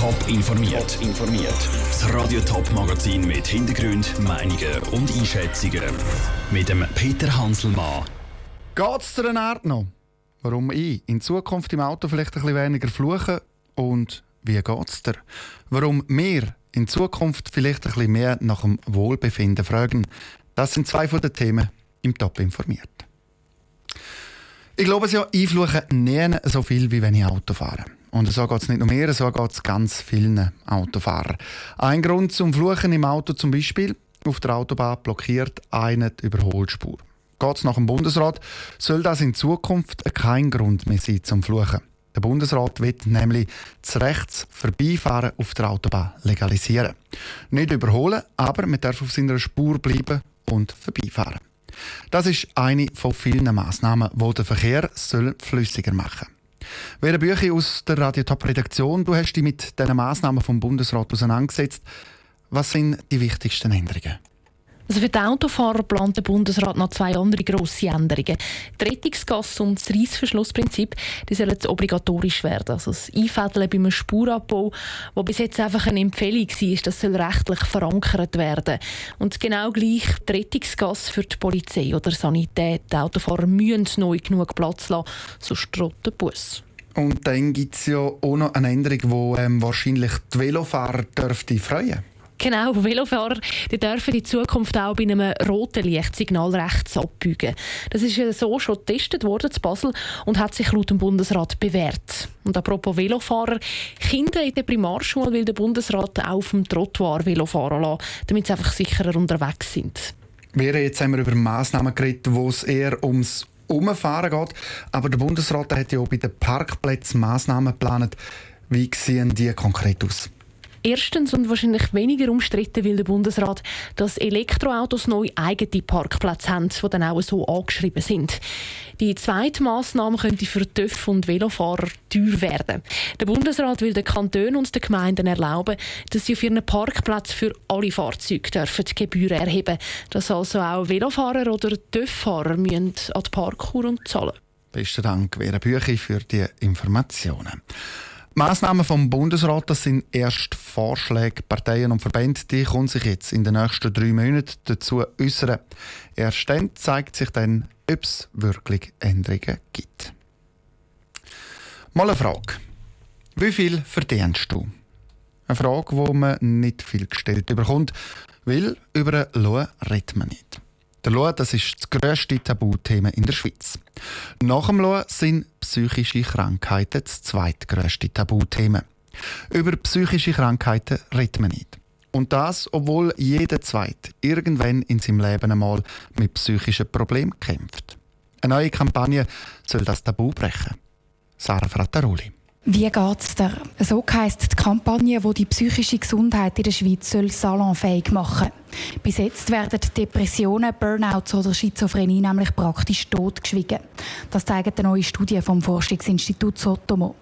Top informiert. informiert. Das Radio Top Magazin mit Hintergrund, Meinungen und Einschätzungen mit dem Peter Hanselmann. Geht's dir Art noch? Warum ich in Zukunft im Auto vielleicht ein bisschen weniger fluche und wie geht's dir? Warum wir in Zukunft vielleicht ein bisschen mehr nach dem Wohlbefinden fragen? Das sind zwei von den Themen im Top informiert. Ich glaube es ja, ich fluche nie so viel, wie wenn ich Auto fahre. Und so geht es nicht nur mir, so geht es ganz vielen Autofahrern. Ein Grund zum Fluchen im Auto zum Beispiel, auf der Autobahn blockiert eine die Überholspur. Geht es nach dem Bundesrat, soll das in Zukunft kein Grund mehr sein zum Fluchen. Der Bundesrat will nämlich das Rechts Vorbeifahren auf der Autobahn legalisieren. Nicht überholen, aber man darf auf seiner Spur bleiben und vorbeifahren. Das ist eine von vielen Massnahmen, die den Verkehr flüssiger machen soll. Wer Bücher aus der Radio Top Redaktion, du hast dich mit diesen Massnahmen vom Bundesrat auseinandergesetzt. Was sind die wichtigsten Änderungen? Also für die Autofahrer plant der Bundesrat noch zwei andere grosse Änderungen. Die Rettungsgasse und das Reissverschlussprinzip die sollen jetzt obligatorisch werden. Also das Einfädeln beim Spurabbau, wo bis jetzt einfach eine Empfehlung war, das soll rechtlich verankert werden. Und genau gleich die Rettungsgasse für die Polizei oder Sanität. Die Autofahrer müssen neu genug Platz lassen, sonst droht der Bus. Und dann gibt es ja auch noch eine Änderung, die ähm, wahrscheinlich die Velofahrer dürfte freuen Genau, Velofahrer die dürfen in Zukunft auch bei einem roten Lichtsignal rechts abbiegen. Das ist ja so schon getestet worden zu Basel und hat sich laut dem Bundesrat bewährt. Und apropos Velofahrer, Kinder in der Primarschule will der Bundesrat auch auf dem Trottoir Velofahren lassen, damit sie einfach sicherer unterwegs sind. Wir jetzt haben wir über Massnahmen geredet, wo es eher ums Umfahren geht, aber der Bundesrat hat ja auch bei den Parkplätzen Massnahmen geplant. Wie sehen die konkret aus? Erstens und wahrscheinlich weniger umstritten will der Bundesrat, dass Elektroautos neu eigene Parkplätze haben, die dann auch so angeschrieben sind. Die zweite Massnahme könnte für TÜV und Velofahrer teuer werden. Der Bundesrat will den Kantonen und den Gemeinden erlauben, dass sie auf ihren Parkplätzen für alle Fahrzeuge dürfen Gebühren erheben Dass also auch Velofahrer oder TÜV-Fahrer an die Parkuhr zahlen. Besten Dank, Vera Büchi, für die Informationen. Maßnahmen vom Bundesrat, das sind erst Vorschläge. Parteien und Verbände die können sich jetzt in den nächsten drei Monaten dazu äußern. Erst dann zeigt sich dann, ob es wirklich Änderungen gibt. Mal eine Frage. Wie viel verdienst du? Eine Frage, die man nicht viel gestellt bekommt, weil über einen Lohn redet man nicht. Der Lohn das ist das grösste Tabuthema in der Schweiz. Nach dem Lohn sind psychische Krankheiten das zweitgrösste Tabuthema. Über psychische Krankheiten redet man nicht. Und das, obwohl jeder Zweit irgendwann in seinem Leben einmal mit psychischen Problemen kämpft. Eine neue Kampagne soll das Tabu brechen. Sarah Frattaroli. Wie geht's dir? So heisst die Kampagne, die die psychische Gesundheit in der Schweiz salonfähig machen soll. Bis jetzt werden Depressionen, Burnouts oder Schizophrenie nämlich praktisch totgeschwiegen. Das zeigen eine neue Studie vom Forschungsinstitut Sotomo.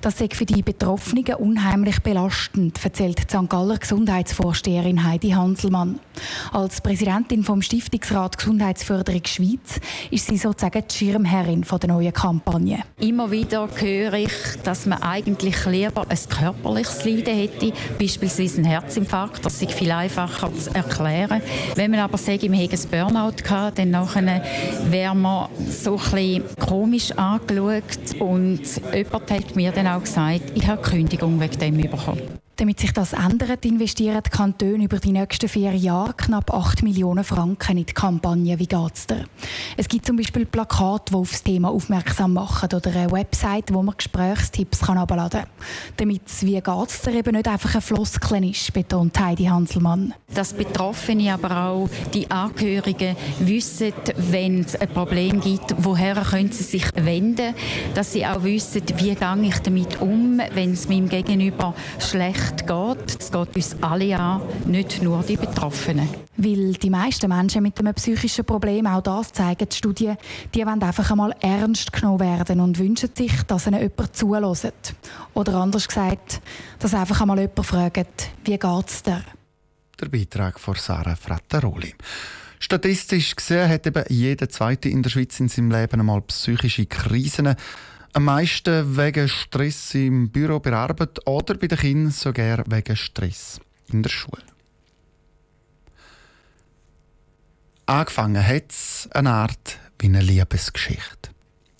Das ist für die Betroffenen unheimlich belastend, erzählt die St. Galler Gesundheitsvorsteherin Heidi Hanselmann. Als Präsidentin vom Stiftungsrat Gesundheitsförderung Schweiz ist sie sozusagen die Schirmherrin der neuen Kampagne. Immer wieder höre ich, dass man eigentlich lieber ein körperliches Leiden hätte, beispielsweise einen Herzinfarkt. Das ist viel einfacher zu erklären. Wenn man aber sagt, wir hätten ein Burnout gehabt, dann wäre man so ein bisschen komisch angeschaut und jemand mir dann auch gesagt, ich habe Kündigung wegen dem bekommen. Damit sich das ändert, investieren die Kantone über die nächsten vier Jahre knapp 8 Millionen Franken in die Kampagne «Wie geht's dir?». Es gibt zum Beispiel Plakate, die auf das Thema aufmerksam machen oder eine Website, wo man Gesprächstipps abladen kann. Damit «Wie geht's dir?» eben nicht einfach ein Floskel ist, betont Heidi Hanselmann. Dass Betroffene, aber auch die Angehörigen wissen, wenn es ein Problem gibt, woher können sie sich wenden, dass sie auch wissen, wie gehe ich damit um, wenn es meinem Gegenüber schlecht Recht geht. Es geht uns alle an, nicht nur die Betroffenen. Weil die meisten Menschen mit einem psychischen Problem, auch das zeigen die Studien, die wollen einfach einmal ernst genommen werden und wünschen sich, dass ihnen jemand zulässt. Oder anders gesagt, dass einfach einmal jemand fragt, wie geht's dir? Der Beitrag von Sarah Frattaroli. Statistisch gesehen hat eben jeder Zweite in der Schweiz in seinem Leben einmal psychische Krisen. Am meisten wegen Stress im Büro bei Arbeit oder bei den Kindern sogar wegen Stress in der Schule. Angefangen hat es eine Art wie eine Liebesgeschichte.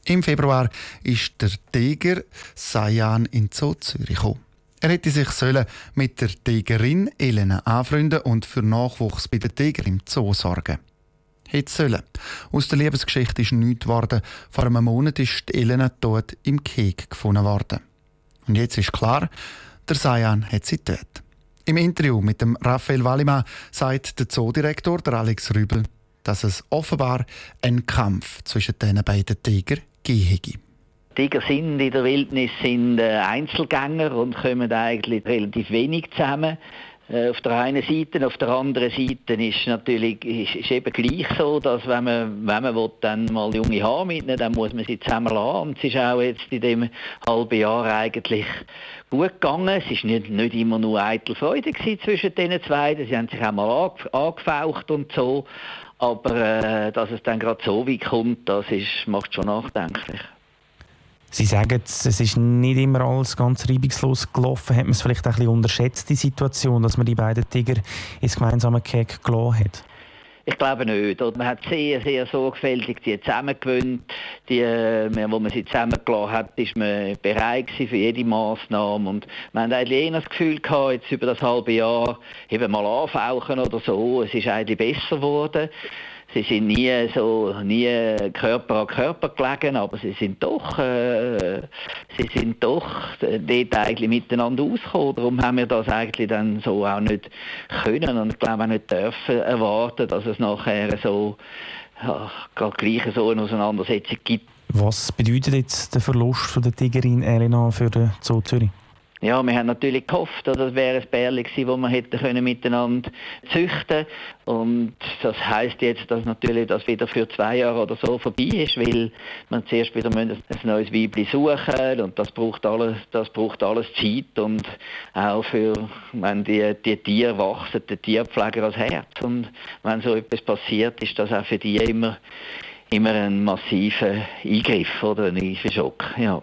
Im Februar ist der Tiger Sayan in Zoo Zürich gekommen. Er hätte sich sollen mit der Tigerin Elena anfreunden und für Nachwuchs bei der Tiger im Zoo sorgen. Hätte sollen. Aus der Liebesgeschichte ist nichts geworden. Vor einem Monat ist Elena tot im Keg gefunden worden. Und jetzt ist klar, der Sayan hat sie tot. Im Interview mit dem Raphael Wallimann sagt der Zoodirektor, der Alex Rübel, dass es offenbar einen Kampf zwischen diesen beiden Tiger gegeben Tiger sind in der Wildnis sind äh, Einzelgänger und kommen eigentlich relativ wenig zusammen. Äh, auf der einen Seite, auf der anderen Seite ist natürlich ist, ist eben gleich so, dass wenn man, wenn man will, dann mal junge haben mitnehmen, dann muss man sie zusammen lassen. Und es ist auch jetzt in dem halben Jahr eigentlich gut gegangen. Es ist nicht, nicht immer nur eitel Freude zwischen den zwei. Sie haben sich auch mal angefaucht und so. Aber äh, dass es dann gerade so weit kommt, das ist, macht schon nachdenklich. Sie sagen, es ist nicht immer alles ganz reibungslos gelaufen. Hat man es vielleicht ein bisschen unterschätzt, die Situation, dass man die beiden Tiger ins gemeinsame Keg gelassen hat? Ich glaube nicht. Man hat sehr, sehr sorgfältig die zusammengewöhnt. Die, äh, wo man sie zusammengelassen hat, ist man bereit für jede Maßnahme. Und wir haben eigentlich eher das Gefühl gehabt, jetzt über das halbe Jahr eben mal anfauchen oder so. Es ist eigentlich besser geworden. Sie sind nie so, nie Körper an Körper gelegen, aber sie sind doch, äh, sie sind doch dort eigentlich miteinander ausgekommen. Darum haben wir das eigentlich dann so auch nicht können und glaube auch nicht dürfen erwarten, dass es nachher so, ja, gleich so eine Auseinandersetzung gibt. Was bedeutet jetzt der Verlust von der Tigerin Elena für den Zoo Zürich? Ja, wir haben natürlich gehofft, dass es wäre ein Bärli gewesen, das wir hätten können miteinander züchten Und das heißt jetzt, dass natürlich das wieder für zwei Jahre oder so vorbei ist, weil man zuerst wieder ein neues Weibli suchen und das braucht alles, das braucht alles Zeit und auch für, wenn die, die Tiere wachsen, der Tierpfleger als Herz. Und wenn so etwas passiert, ist das auch für die immer, immer ein massiver Eingriff oder ein Schock. Ja.